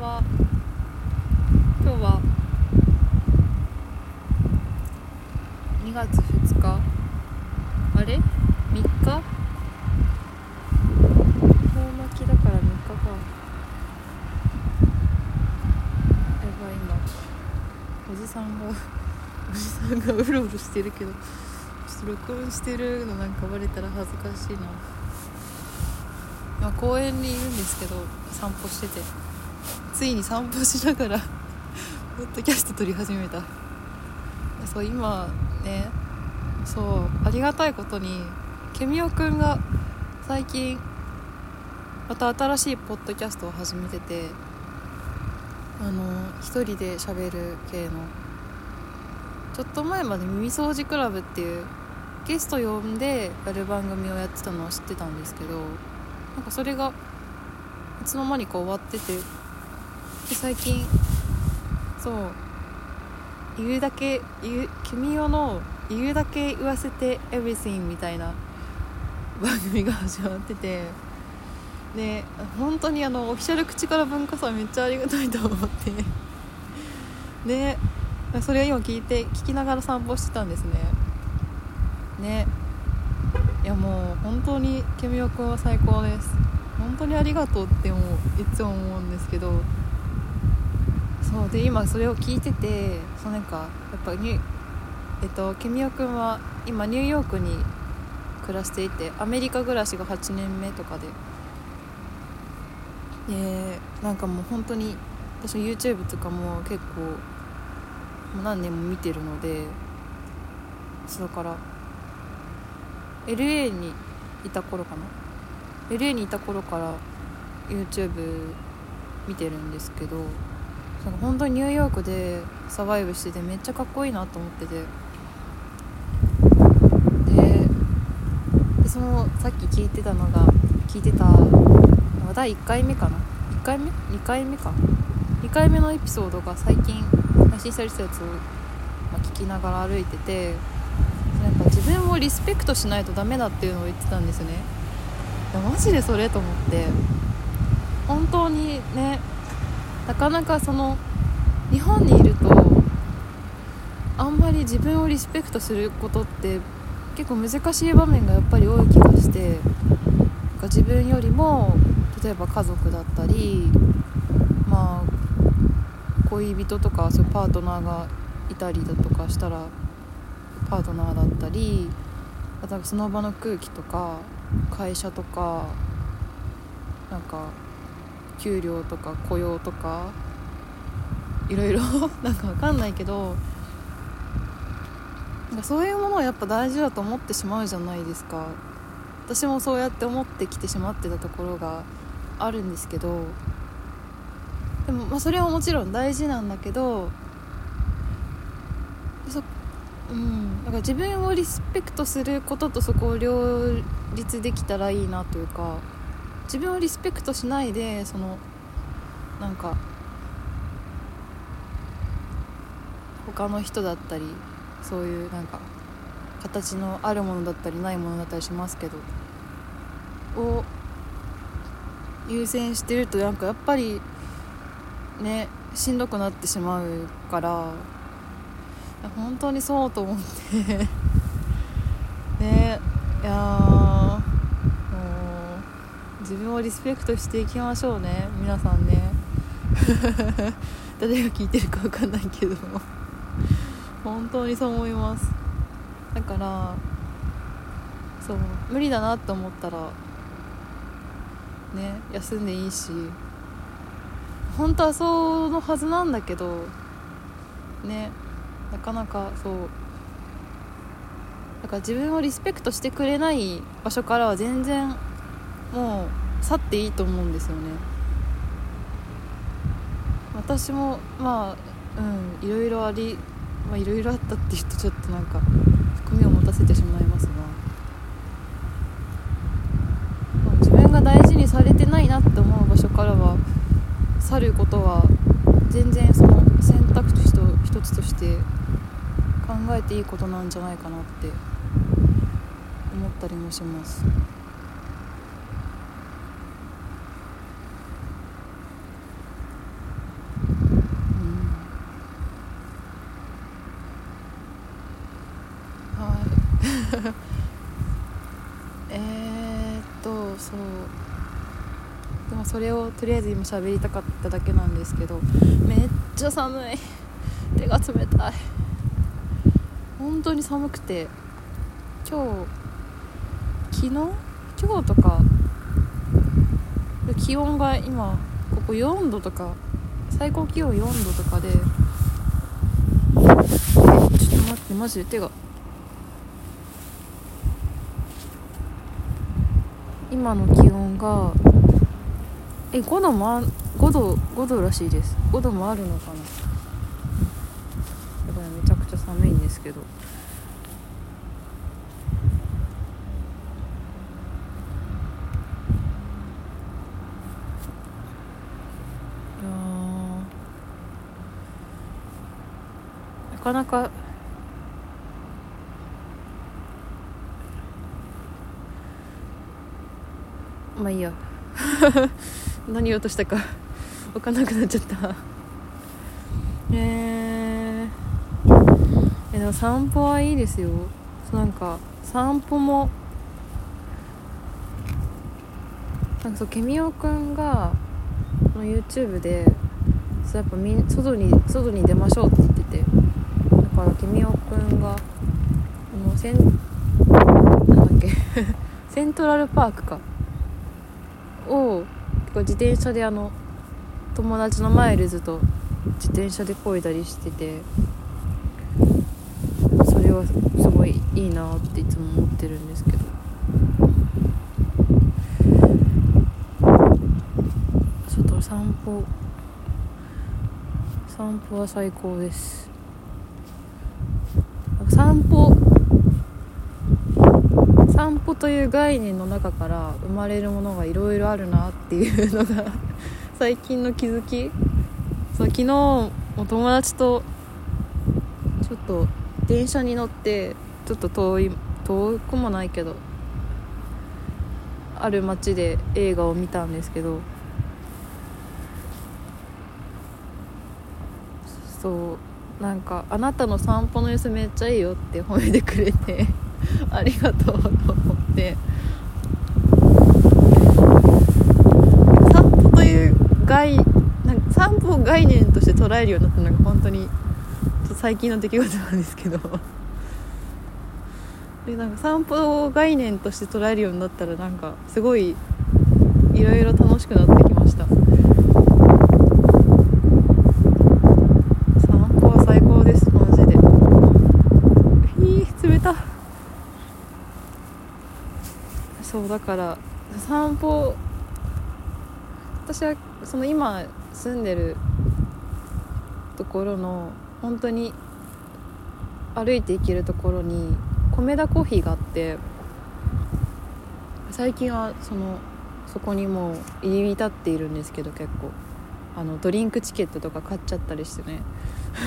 は今日は2月2日？あれ ?3 日？遠巻きだから3日か。やばい今。おじさんがおじさんがうろうろしてるけどちょっと録音してるのなんかバレたら恥ずかしいな。今公園にいるんですけど散歩してて。ついに散歩しながら ポッドキャスト撮り始めた。そう今ねそうありがたいことにケミオくんが最近また新しいポッドキャストを始めててあの一人で喋る系の。ちょっと前まで耳掃除クラブっていうゲスト呼んでやる番組をやってたのは知ってたんですけどなんかそれがいつの間にか終わってて最近そう。言うだけ言う君用の言うだけ言わせて everything みたいな番組が始まってて。で本当にあのオフィシャル口から文化祭めっちゃありがたいと思って。でそれを今聞いて聞きながら散歩してたんですね。ねいやもう本当にケミオくんは最高です。本当にありがとうってもういつも思うんですけど。そうで今それを聞いててそうなんかやっぱにえっとケミオくんは今ニューヨークに暮らしていてアメリカ暮らしが8年目とかで。でなんかもう本当に私 YouTube とかも結構もう何年も見てるのでそうだから LA にいた頃かな。LA にいた頃から YouTube 見てるんですけどなんか本当にニューヨークでサバイブしててめっちゃかっこいいなと思ってて。でそのさっき聞いてたのが聞いてた第1回目かな？1回目？2回目か？2回目のエピソードが最近配信されてたやつを、まあ、聞きながら歩いててなんか自分をリスペクトしないとダメだっていうのを言ってたんですね。いやマジでそれと思って。本当にねなかなかその日本にいるとあんまり自分をリスペクトすることって結構難しい場面がやっぱり多い気がしてなんか自分よりも例えば家族だったりまあ恋人とかそういうパートナーがいたりだとかしたらパートナーだったりあとその場の空気とか会社とかなんか給料とか雇用とかいろいろ なんか分かんないけどなんかそういうものはやっぱ大事だと思ってしまうじゃないですか。私もそうやって思ってきてしまってたところがあるんですけどでも、まあ、それはもちろん大事なんだけどそうん、だから自分をリスペクトすることとそこを両立できたらいいなというか自分をリスペクトしないでそのなんか他の人だったりそういうなんか形のあるものだったりないものだったりしますけどを優先してるとなんかやっぱりねしんどくなってしまうから本当にそうと思って。ねいや自分をリスペクトしていきましょうね。皆さんね。誰が聞いてるか分かんないけど本当にそう思います。だからそう無理だなって思ったらね休んでいいし。本当はそうのはずなんだけどねなかなかそう。だから自分をリスペクトしてくれない場所からは全然もう去っていいと思うんですよね。私もまあうんいろいろありまあいろいろあったって言うとちょっとなんか含みを持たせてしまいますが。自分が大事にされてないなって思う場所からは去ることは全然その選択肢と一つとして考えていいことなんじゃないかなって思ったりもします。はい。えっとそう。でもそれをとりあえず今喋りたかっただけなんですけどめっちゃ寒い。手が冷たい。本当に寒くて。今日昨日？今日とか？気温が今ここ4度とか最高気温4度とかで。ちょっと待ってマジで手が今の気温がえ5度もあ5度5度らしいです。5度もあるのかな。だからめちゃくちゃ寒いんですけど。なかなかまあいいや。何言おうとしたか。分かんなくなっちゃった。えー、えでも散歩はいいですよ。なんか散歩もなんかそうケミオくんがの YouTube でそうやっぱみ外に外に出ましょうって言ってて。だからケミオくんがこのセンなんだっけ。セントラルパークか。を自転車であの友達のマイルズと自転車で漕いだりしててそれはすごいいいなっていつも思ってるんですけど。外散歩散歩は最高です。散歩という概念の中から生まれるものがいろいろあるなっていうのが 最近の気づき。そう昨日も友達とちょっと電車に乗ってちょっと遠い遠くもないけどある街で映画を見たんですけどそうなんか「あなたの散歩の様子めっちゃいいよ」って褒めてくれて ありがとうと思って散歩という概なんか散歩を概念として捉えるようになったのが本当に最近の出来事なんですけど。でなんか散歩を概念として捉えるようになったらなんかすごいいろいろ楽しくなってきました散歩は最高ですマジでいい冷たそうだから散歩私はその今住んでるところの本当に歩いて行けるところに米田コーヒーがあって最近はそのそこにもう入り浸っているんですけど結構。あのドリンクチケットとか買っちゃったりしてね。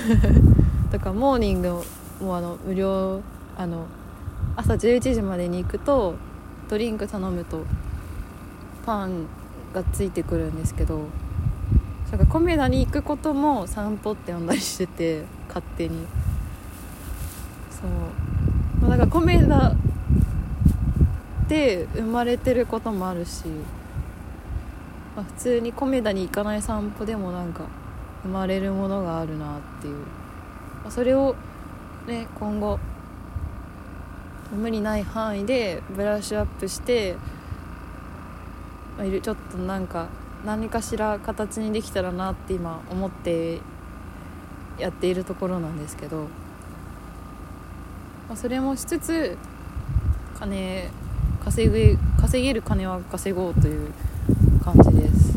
だからモーニングもあの無料あの朝11時までに行くとドリンク頼むとパンがついてくるんですけどだからコメダに行くことも散歩って呼んだりしてて勝手に。そう、まあ、だからコメダで生まれてることもあるし、まあ、普通にコメダに行かない散歩でもなんか生まれるものがあるなっていう、まあ、それをね今後無理ない範囲でブラッシュアップしてちょっとなんか何かしら形にできたらなって今思ってやっているところなんですけど、ま、それもしつつ金稼ぐ稼げる金は稼ごうという感じです。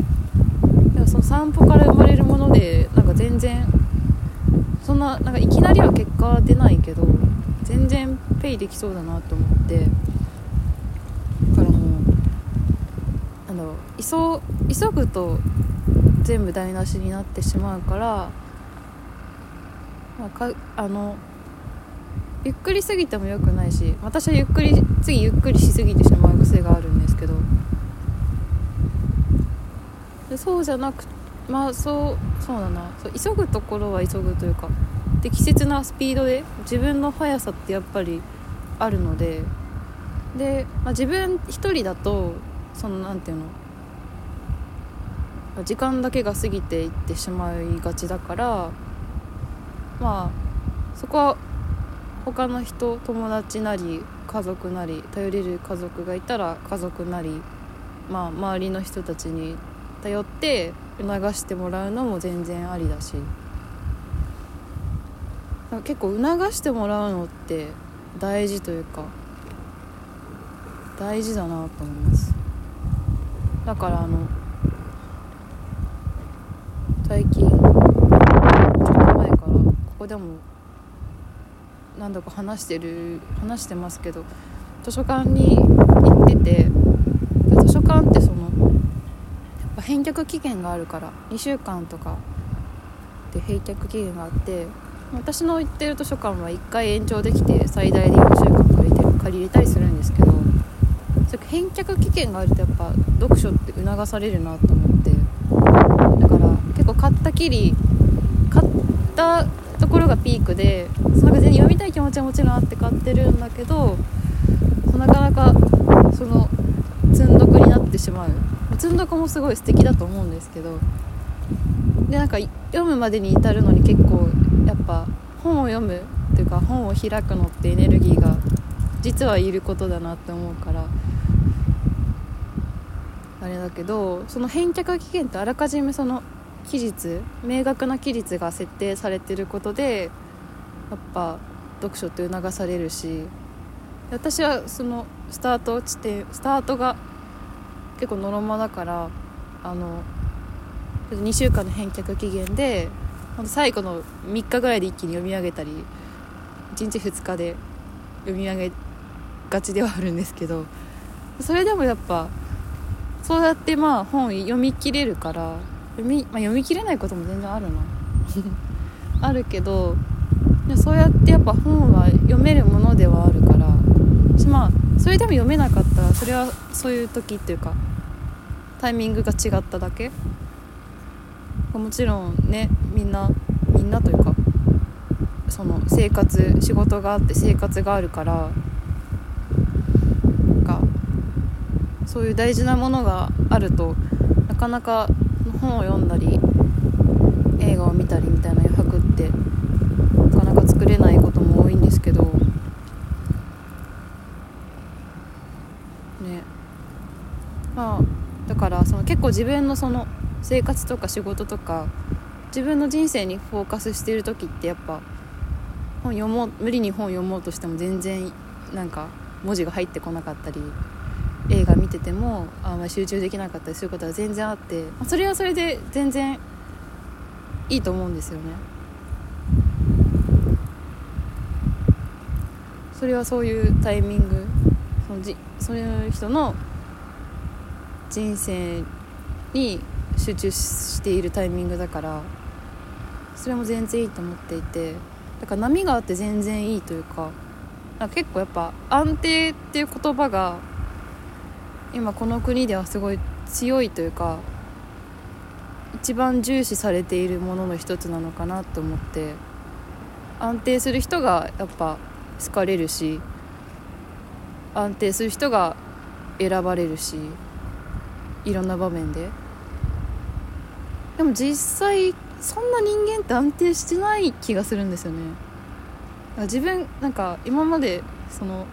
でもその散歩から生まれるものでなんか全然そんななんかいきなりは結果は出ないけど全然ペイできそうだなと思って。だからもうなんだろう急急ぐと全部台無しになってしまうから、まあ、かあのゆっくりすぎてもよくないし私はゆっくり次ゆっくりしすぎてしまう癖があるんですけど。でそうじゃなくまあそうそうだな。そう急ぐところは急ぐというか適切なスピードで自分の速さってやっぱりあるのでで、まあ、自分一人だとそのなんていうの時間だけが過ぎていってしまいがちだからまあそこは他の人友達なり家族なり頼れる家族がいたら家族なり、まあ、周りの人たちに頼って促してもらうのも全然ありだし。結構促してもらうのって大事というか大事だなと思います。だからあの最近ちょっと前からここでも何度か話してる話してますけど図書館に行ってて図書館ってそのやっぱ返却期限があるから2週間とかで返却期限があって私の行ってる図書館は1回延長できて最大で4週間借りて借りれたりするんですけど返却期限があるとやっぱ読書って促されるなと思ってだから結構買ったきり買ったところがピークでその別に読みたい気持ちはもちろんあって買ってるんだけどなかなかその積んどくになってしまう。積んどくもすごい素敵だと思うんですけどでなんか読むまでに至るのに結構やっぱ本を読むっていうか本を開くのってエネルギーが実はいることだなって思うからあれだけどその返却期限ってあらかじめその期日明確な期日が設定されてることでやっぱ読書って促されるし私はそのスタート地点スタートが結構のろまだからあの2週間の返却期限で最後の3日ぐらいで一気に読み上げたり1日2日で読み上げがちではあるんですけどそれでもやっぱそうやってまあ本読み切れるから読み,、まあ、読み切れないことも全然あるな。あるけどそうやってやっぱ本は読めるものではあるからまあそれでも読めなかったらそれはそういう時っていうかタイミングが違っただけもちろんねみんなみんなというかその生活仕事があって生活があるからかそういう大事なものがあるとなかなか本を読んだり映画を見たりみたいな余白ってなかなか作れないことも多いんですけどね。まあだからその結構自分のその生活とか仕事とか自分の人生にフォーカスしてる時ってやっぱ本読もう無理に本読もうとしても全然なんか文字が入ってこなかったり映画見ててもあんまり集中できなかったりすることは全然あってそれはそれで全然いいと思うんですよね。それはそういうタイミングそのじそういう人の人生に集中しているタイミングだからそれも全然いいと思っていてだから波があって全然いいというかか結構やっぱ安定っていう言葉が今この国ではすごい強いというか一番重視されているものの一つなのかなと思って安定する人がやっぱ好かれるし安定する人が選ばれるしいろんな場面で。でも実際そんな人間って安定してない気がするんですよね。自分なんか今までその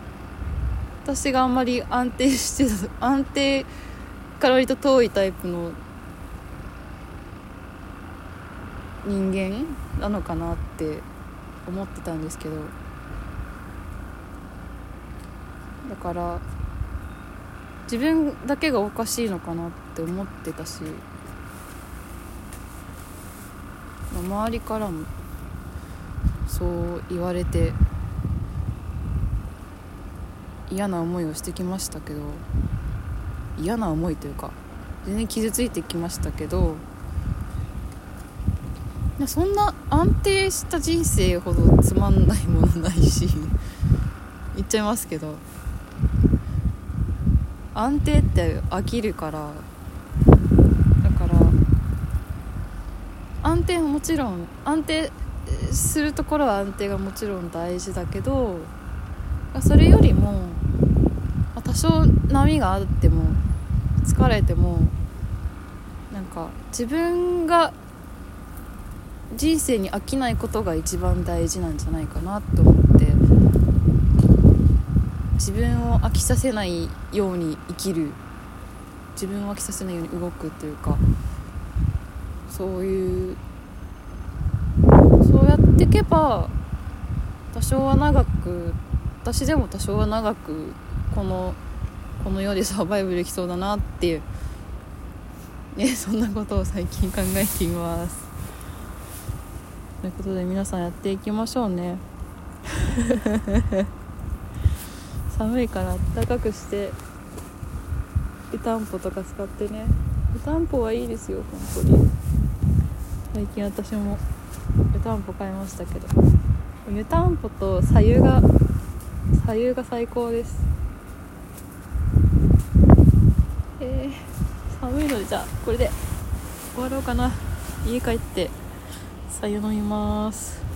私があんまり安定してた 安定から割と遠いタイプの人間なのかなって思ってたんですけど。だから自分だけがおかしいのかなって思ってたし。周りからもそう言われて嫌な思いをしてきましたけど嫌な思いというか全然傷ついてきましたけどそんな安定した人生ほどつまんないものないし言っちゃいますけど安定って飽きるからだから安定もちろん安定するところは安定がもちろん大事だけどそれよりも多少波があっても疲れてもなんか自分が人生に飽きないことが一番大事なんじゃないかなと思って。自分を飽きさせないように生きる自分を飽きさせないように動くというか。そういうそうやっていけば多少は長く私でも多少は長くこのこの世でサバイブできそうだなっていうね そんなことを最近考えています。ということで皆さんやっていきましょうね。寒いからあったかくして湯たんぽとか使ってね。湯たんぽはいいですよ本当に。最近私も湯たんぽ買いましたけど湯たんぽと左右が左右が最高です。えー、寒いのでじゃあこれで終わろうかな。家帰って左右飲みます。